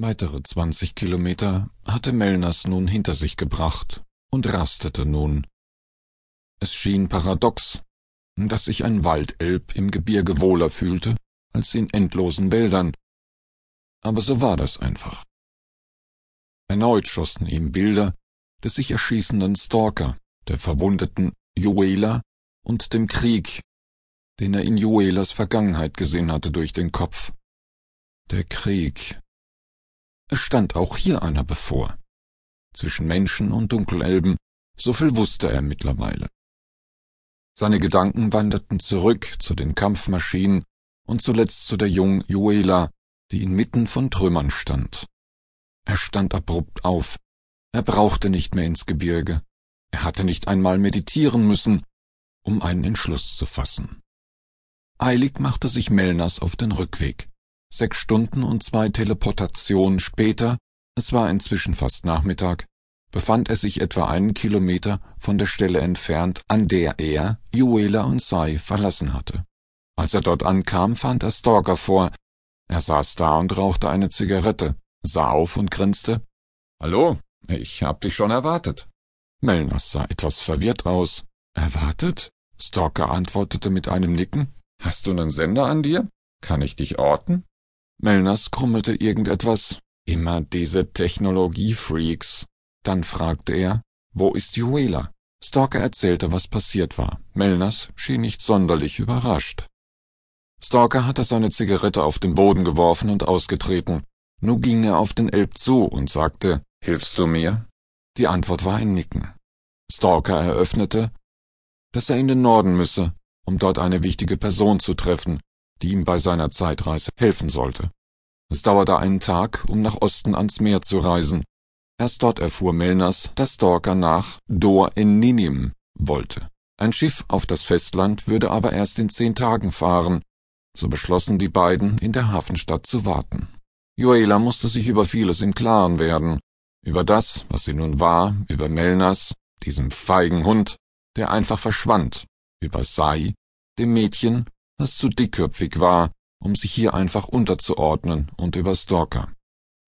Weitere zwanzig Kilometer hatte Melners nun hinter sich gebracht und rastete nun. Es schien paradox, dass sich ein Waldelb im Gebirge wohler fühlte als in endlosen Wäldern, aber so war das einfach. Erneut schossen ihm Bilder des sich erschießenden Stalker, der verwundeten Joela und dem Krieg, den er in Joelas Vergangenheit gesehen hatte, durch den Kopf. Der Krieg. Es stand auch hier einer bevor. Zwischen Menschen und Dunkelelben, so viel wusste er mittlerweile. Seine Gedanken wanderten zurück zu den Kampfmaschinen und zuletzt zu der jungen Joela, die inmitten von Trümmern stand. Er stand abrupt auf. Er brauchte nicht mehr ins Gebirge. Er hatte nicht einmal meditieren müssen, um einen Entschluss zu fassen. Eilig machte sich Melners auf den Rückweg. Sechs Stunden und zwei Teleportationen später, es war inzwischen fast Nachmittag, befand er sich etwa einen Kilometer von der Stelle entfernt, an der er Juela und Sai verlassen hatte. Als er dort ankam, fand er Stalker vor. Er saß da und rauchte eine Zigarette, sah auf und grinste. Hallo, ich hab dich schon erwartet. Melners sah etwas verwirrt aus. Erwartet? Stalker antwortete mit einem Nicken. Hast du nen Sender an dir? Kann ich dich orten? Melners krummelte irgendetwas. Immer diese Technologiefreaks. Dann fragte er, wo ist Juela? Stalker erzählte, was passiert war. Melners schien nicht sonderlich überrascht. Stalker hatte seine Zigarette auf den Boden geworfen und ausgetreten. Nun ging er auf den Elb zu und sagte, Hilfst du mir? Die Antwort war ein Nicken. Stalker eröffnete, dass er in den Norden müsse, um dort eine wichtige Person zu treffen, die ihm bei seiner Zeitreise helfen sollte. Es dauerte einen Tag, um nach Osten ans Meer zu reisen, Erst dort erfuhr Melners, dass Stalker nach Dor in Ninim wollte. Ein Schiff auf das Festland würde aber erst in zehn Tagen fahren, so beschlossen die beiden, in der Hafenstadt zu warten. Joela musste sich über vieles im Klaren werden, über das, was sie nun war, über Melners, diesem feigen Hund, der einfach verschwand, über Sai, dem Mädchen, das zu dickköpfig war, um sich hier einfach unterzuordnen, und über Stalker,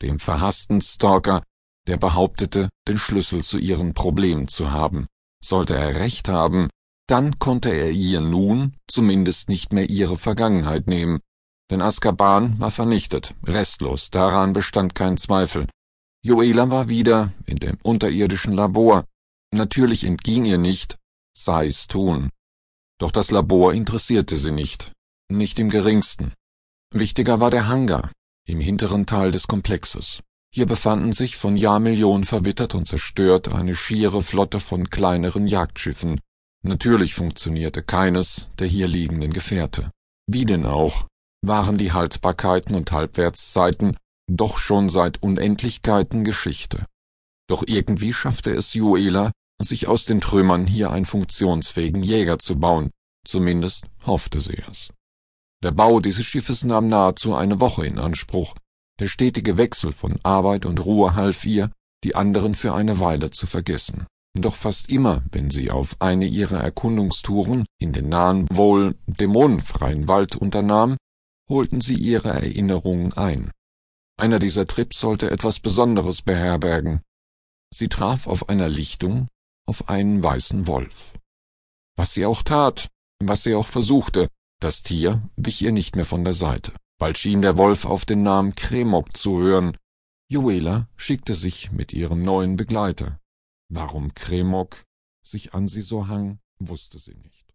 dem verhassten Stalker, der behauptete, den Schlüssel zu ihren Problemen zu haben. Sollte er recht haben, dann konnte er ihr nun zumindest nicht mehr ihre Vergangenheit nehmen, denn Azkaban war vernichtet, restlos, daran bestand kein Zweifel. Joela war wieder in dem unterirdischen Labor. Natürlich entging ihr nicht, sei's tun. Doch das Labor interessierte sie nicht, nicht im geringsten. Wichtiger war der Hangar im hinteren Teil des Komplexes. Hier befanden sich von Jahrmillionen verwittert und zerstört eine schiere Flotte von kleineren Jagdschiffen. Natürlich funktionierte keines der hier liegenden Gefährte. Wie denn auch, waren die Haltbarkeiten und Halbwertszeiten doch schon seit Unendlichkeiten Geschichte. Doch irgendwie schaffte es Juela, sich aus den Trümmern hier einen funktionsfähigen Jäger zu bauen, zumindest hoffte sie es. Der Bau dieses Schiffes nahm nahezu eine Woche in Anspruch, der stetige Wechsel von Arbeit und Ruhe half ihr, die anderen für eine Weile zu vergessen. Doch fast immer, wenn sie auf eine ihrer Erkundungstouren in den nahen, wohl dämonenfreien Wald unternahm, holten sie ihre Erinnerungen ein. Einer dieser Trips sollte etwas Besonderes beherbergen. Sie traf auf einer Lichtung auf einen weißen Wolf. Was sie auch tat, was sie auch versuchte, das Tier wich ihr nicht mehr von der Seite. Bald schien der Wolf auf den Namen Kremok zu hören. Joela schickte sich mit ihrem neuen Begleiter. Warum Kremok sich an sie so hang, wusste sie nicht.